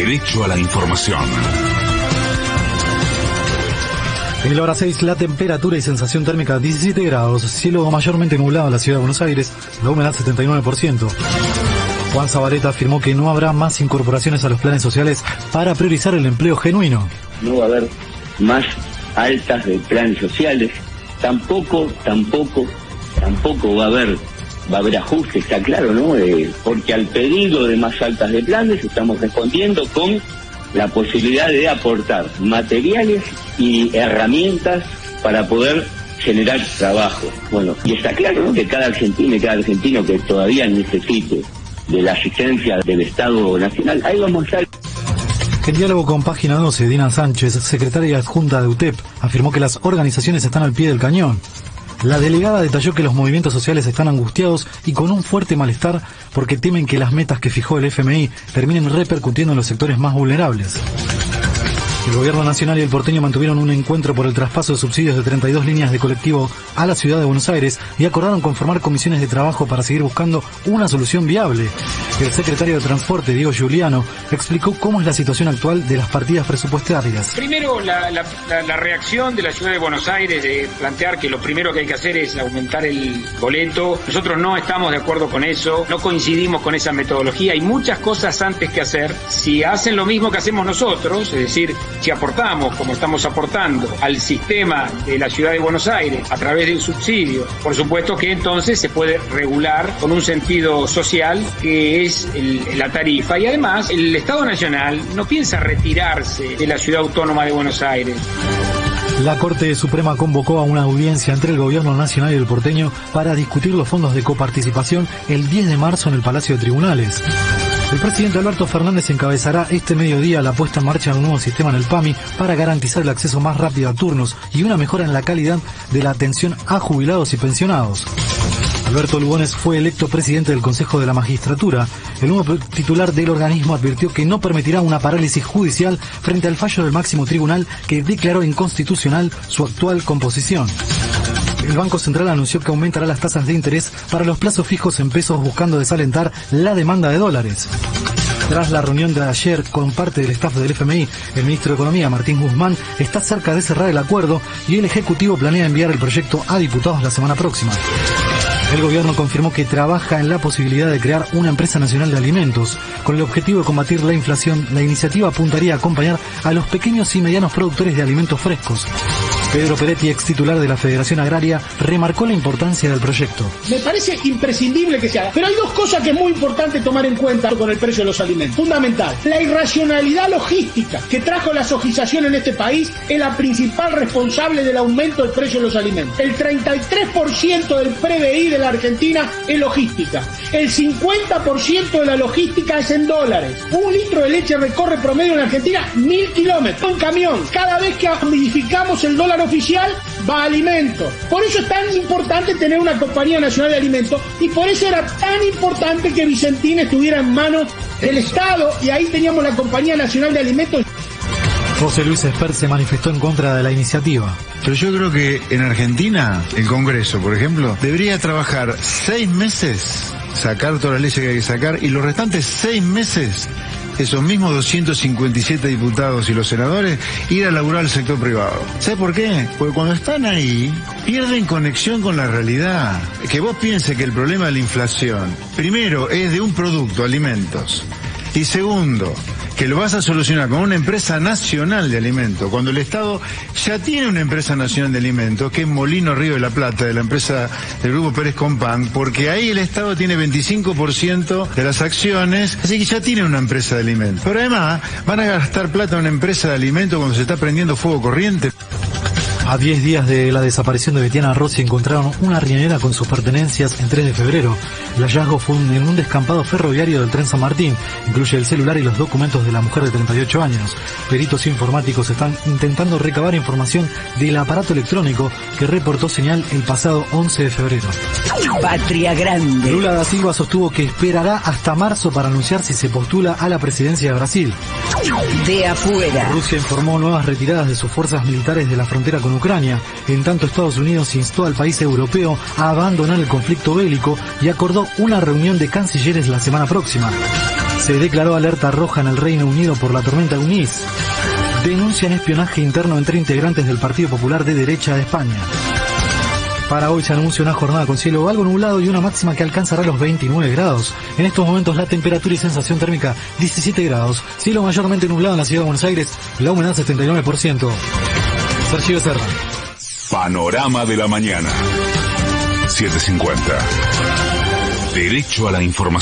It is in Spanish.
Derecho a la información. En la hora 6, la temperatura y sensación térmica 17 grados, cielo mayormente nublado en la ciudad de Buenos Aires, la humedad 79%. Juan Zabaleta afirmó que no habrá más incorporaciones a los planes sociales para priorizar el empleo genuino. No va a haber más altas de planes sociales, tampoco, tampoco, tampoco va a haber va a haber ajustes, está claro, ¿no? Eh, porque al pedido de más altas de planes estamos respondiendo con la posibilidad de aportar materiales y herramientas para poder generar trabajo. Bueno, y está claro ¿no? que cada argentino y cada argentino que todavía necesite de la asistencia del Estado Nacional, ahí vamos a estar. En diálogo con Página 12, Dina Sánchez, secretaria adjunta de UTEP, afirmó que las organizaciones están al pie del cañón. La delegada detalló que los movimientos sociales están angustiados y con un fuerte malestar porque temen que las metas que fijó el FMI terminen repercutiendo en los sectores más vulnerables. El gobierno nacional y el porteño mantuvieron un encuentro por el traspaso de subsidios de 32 líneas de colectivo a la ciudad de Buenos Aires y acordaron conformar comisiones de trabajo para seguir buscando una solución viable. El secretario de Transporte, Diego Giuliano, explicó cómo es la situación actual de las partidas presupuestarias. Primero, la, reacción de la ciudad de Buenos Aires de plantear que lo primero que hay que hacer es aumentar el boleto. Nosotros no estamos de acuerdo con eso, no coincidimos con esa metodología. Hay muchas cosas antes que hacer. Si hacen lo mismo que hacemos nosotros, es decir, si aportamos, como estamos aportando, al sistema de la ciudad de Buenos Aires a través del subsidio, por supuesto que entonces se puede regular con un sentido social que es la tarifa. Y además, el Estado Nacional no piensa retirarse de la ciudad autónoma de Buenos Aires. La Corte Suprema convocó a una audiencia entre el Gobierno Nacional y el porteño para discutir los fondos de coparticipación el 10 de marzo en el Palacio de Tribunales. El presidente Alberto Fernández encabezará este mediodía la puesta en marcha de un nuevo sistema en el PAMI para garantizar el acceso más rápido a turnos y una mejora en la calidad de la atención a jubilados y pensionados. Alberto Lugones fue electo presidente del Consejo de la Magistratura. El nuevo titular del organismo advirtió que no permitirá una parálisis judicial frente al fallo del máximo tribunal que declaró inconstitucional su actual composición el Banco Central anunció que aumentará las tasas de interés para los plazos fijos en pesos buscando desalentar la demanda de dólares. Tras la reunión de ayer con parte del staff del FMI, el ministro de Economía, Martín Guzmán, está cerca de cerrar el acuerdo y el Ejecutivo planea enviar el proyecto a diputados la semana próxima. El gobierno confirmó que trabaja en la posibilidad de crear una empresa nacional de alimentos. Con el objetivo de combatir la inflación, la iniciativa apuntaría a acompañar a los pequeños y medianos productores de alimentos frescos. Pedro Peretti, ex titular de la Federación Agraria, remarcó la importancia del proyecto. Me parece imprescindible que se haga. Pero hay dos cosas que es muy importante tomar en cuenta con el precio de los alimentos. Fundamental. La irracionalidad logística que trajo la sojización en este país es la principal responsable del aumento del precio de los alimentos. El 33% del PBI de la Argentina es logística. El 50% de la logística es en dólares. Un litro de leche recorre promedio en Argentina mil kilómetros. Un camión. Cada vez que modificamos el dólar oficial va a alimentos. Por eso es tan importante tener una compañía nacional de alimentos y por eso era tan importante que Vicentín estuviera en manos del Estado y ahí teníamos la compañía nacional de alimentos. José Luis Esper se manifestó en contra de la iniciativa. Pero yo creo que en Argentina, el Congreso, por ejemplo, debería trabajar seis meses, sacar todas las leyes que hay que sacar, y los restantes seis meses esos mismos 257 diputados y los senadores ir a laburar al sector privado. ¿Sabe por qué? Porque cuando están ahí, pierden conexión con la realidad. Que vos pienses que el problema de la inflación, primero, es de un producto, alimentos. Y segundo, que lo vas a solucionar con una empresa nacional de alimentos, cuando el Estado ya tiene una empresa nacional de alimentos, que es Molino Río de la Plata, de la empresa del Grupo Pérez Compán, porque ahí el Estado tiene 25% de las acciones, así que ya tiene una empresa de alimentos. Pero además, van a gastar plata en una empresa de alimentos cuando se está prendiendo fuego corriente. A 10 días de la desaparición de Betiana Rossi encontraron una riñonera con sus pertenencias en 3 de febrero. El hallazgo fue en un descampado ferroviario del tren San Martín. Incluye el celular y los documentos de la mujer de 38 años. Peritos informáticos están intentando recabar información del aparato electrónico que reportó señal el pasado 11 de febrero. Patria Grande. Lula da Silva sostuvo que esperará hasta marzo para anunciar si se postula a la presidencia de Brasil. De afuera. Rusia informó nuevas retiradas de sus fuerzas militares de la frontera con Ucrania. En tanto, Estados Unidos instó al país europeo a abandonar el conflicto bélico y acordó una reunión de cancilleres la semana próxima. Se declaró alerta roja en el Reino Unido por la tormenta Eunice. Denuncian espionaje interno entre integrantes del Partido Popular de Derecha de España. Para hoy se anuncia una jornada con cielo algo nublado y una máxima que alcanzará los 29 grados. En estos momentos la temperatura y sensación térmica 17 grados. Cielo mayormente nublado en la ciudad de Buenos Aires, la humedad 79%. Sergio Becerra. Panorama de la mañana. 750. Derecho a la información.